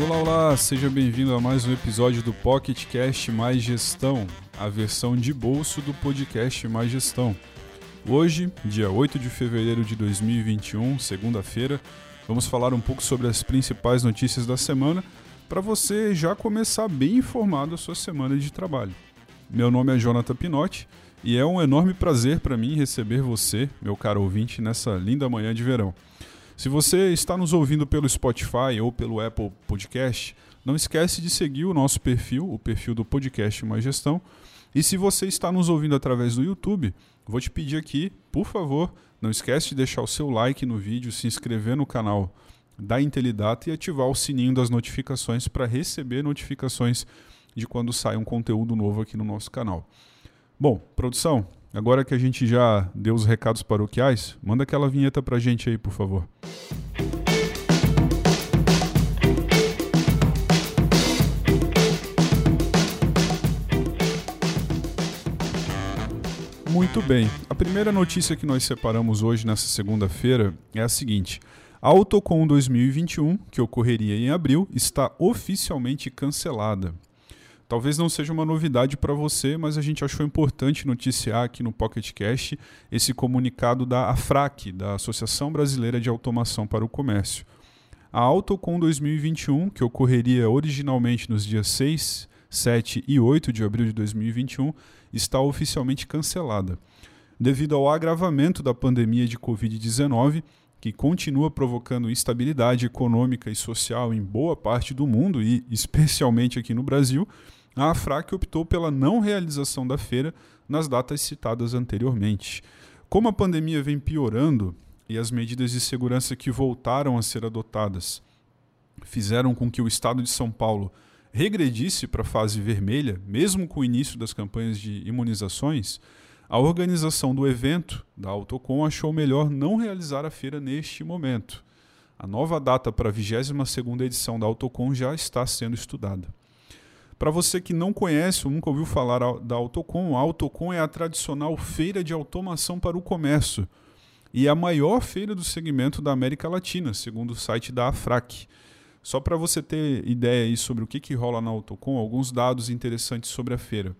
Olá, olá, seja bem-vindo a mais um episódio do Pocket Cast Mais Gestão, a versão de bolso do podcast Mais Gestão. Hoje, dia 8 de fevereiro de 2021, segunda-feira, vamos falar um pouco sobre as principais notícias da semana para você já começar bem informado a sua semana de trabalho. Meu nome é Jonathan Pinotti e é um enorme prazer para mim receber você, meu caro ouvinte, nessa linda manhã de verão. Se você está nos ouvindo pelo Spotify ou pelo Apple Podcast, não esquece de seguir o nosso perfil, o perfil do podcast Mais Gestão. E se você está nos ouvindo através do YouTube, vou te pedir aqui, por favor, não esquece de deixar o seu like no vídeo, se inscrever no canal da Intelidata e ativar o sininho das notificações para receber notificações de quando sai um conteúdo novo aqui no nosso canal. Bom, produção, Agora que a gente já deu os recados paroquiais, manda aquela vinheta pra gente aí, por favor. Muito bem. A primeira notícia que nós separamos hoje, nessa segunda-feira, é a seguinte. A Autocom 2021, que ocorreria em abril, está oficialmente cancelada. Talvez não seja uma novidade para você, mas a gente achou importante noticiar aqui no Pocket Cash esse comunicado da AFRAC, da Associação Brasileira de Automação para o Comércio. A Autocom 2021, que ocorreria originalmente nos dias 6, 7 e 8 de abril de 2021, está oficialmente cancelada. Devido ao agravamento da pandemia de Covid-19, que continua provocando instabilidade econômica e social em boa parte do mundo e especialmente aqui no Brasil, a AFRAC optou pela não realização da feira nas datas citadas anteriormente. Como a pandemia vem piorando e as medidas de segurança que voltaram a ser adotadas fizeram com que o estado de São Paulo regredisse para a fase vermelha, mesmo com o início das campanhas de imunizações, a organização do evento da Autocom achou melhor não realizar a feira neste momento. A nova data para a 22ª edição da Autocom já está sendo estudada. Para você que não conhece ou nunca ouviu falar da Autocom, a Autocom é a tradicional feira de automação para o comércio e é a maior feira do segmento da América Latina, segundo o site da AFRAC. Só para você ter ideia sobre o que, que rola na Autocom, alguns dados interessantes sobre a feira.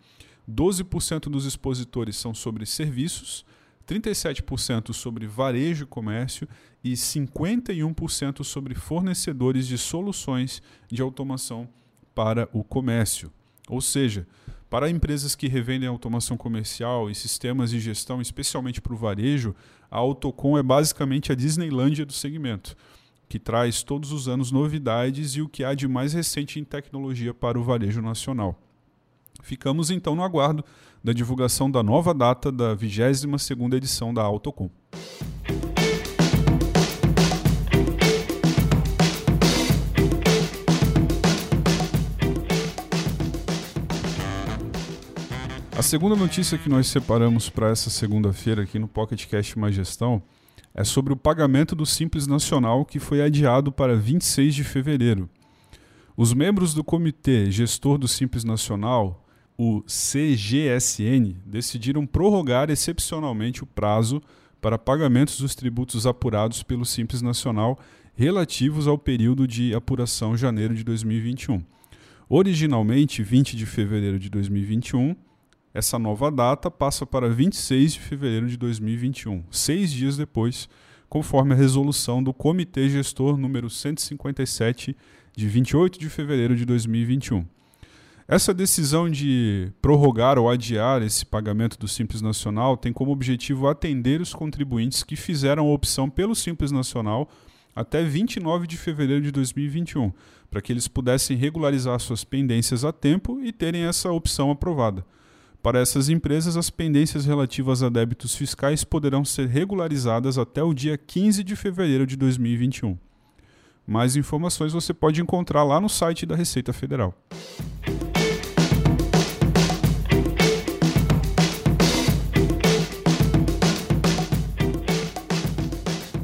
12% dos expositores são sobre serviços, 37% sobre varejo e comércio e 51% sobre fornecedores de soluções de automação para o comércio. Ou seja, para empresas que revendem automação comercial e sistemas de gestão, especialmente para o varejo, a Autocom é basicamente a Disneylândia do segmento, que traz todos os anos novidades e o que há de mais recente em tecnologia para o varejo nacional. Ficamos então no aguardo da divulgação da nova data da 22ª edição da Autocom. A segunda notícia que nós separamos para essa segunda-feira aqui no Pocket Cash Mais Gestão é sobre o pagamento do Simples Nacional que foi adiado para 26 de fevereiro. Os membros do Comitê Gestor do Simples Nacional, o CGSN, decidiram prorrogar excepcionalmente o prazo para pagamentos dos tributos apurados pelo Simples Nacional relativos ao período de apuração janeiro de 2021. Originalmente, 20 de fevereiro de 2021, essa nova data passa para 26 de fevereiro de 2021, seis dias depois, conforme a resolução do Comitê Gestor número 157, de 28 de fevereiro de 2021. Essa decisão de prorrogar ou adiar esse pagamento do Simples Nacional tem como objetivo atender os contribuintes que fizeram a opção pelo Simples Nacional até 29 de fevereiro de 2021, para que eles pudessem regularizar suas pendências a tempo e terem essa opção aprovada. Para essas empresas, as pendências relativas a débitos fiscais poderão ser regularizadas até o dia 15 de fevereiro de 2021. Mais informações você pode encontrar lá no site da Receita Federal.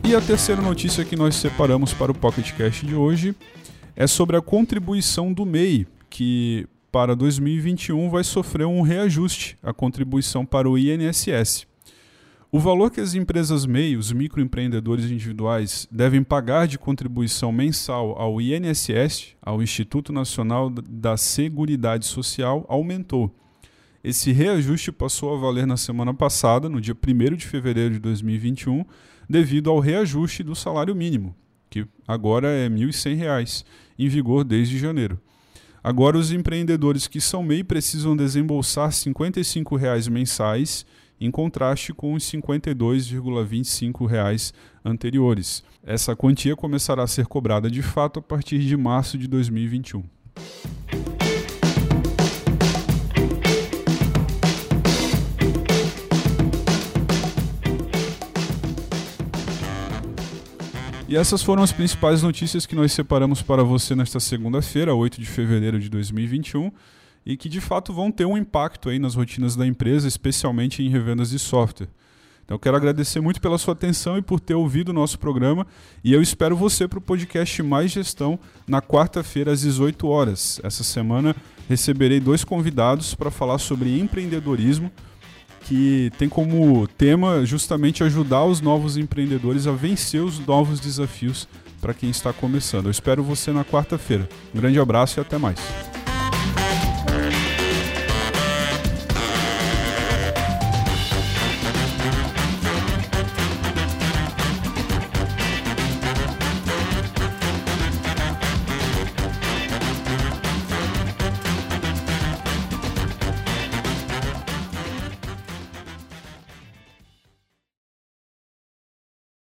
E a terceira notícia que nós separamos para o Pocket Cash de hoje é sobre a contribuição do MEI, que para 2021 vai sofrer um reajuste a contribuição para o INSS. O valor que as empresas MEI, os microempreendedores individuais, devem pagar de contribuição mensal ao INSS, ao Instituto Nacional da Seguridade Social, aumentou. Esse reajuste passou a valer na semana passada, no dia 1 de fevereiro de 2021, devido ao reajuste do salário mínimo, que agora é R$ 1.100, em vigor desde janeiro. Agora, os empreendedores que são MEI precisam desembolsar 55 reais mensais em contraste com os R$ 52,25 anteriores. Essa quantia começará a ser cobrada de fato a partir de março de 2021. E essas foram as principais notícias que nós separamos para você nesta segunda-feira, 8 de fevereiro de 2021 e que de fato vão ter um impacto aí nas rotinas da empresa, especialmente em revendas de software. Então eu quero agradecer muito pela sua atenção e por ter ouvido o nosso programa e eu espero você para o podcast Mais Gestão na quarta-feira às 18 horas. Essa semana receberei dois convidados para falar sobre empreendedorismo, que tem como tema justamente ajudar os novos empreendedores a vencer os novos desafios para quem está começando. Eu espero você na quarta-feira. Um grande abraço e até mais.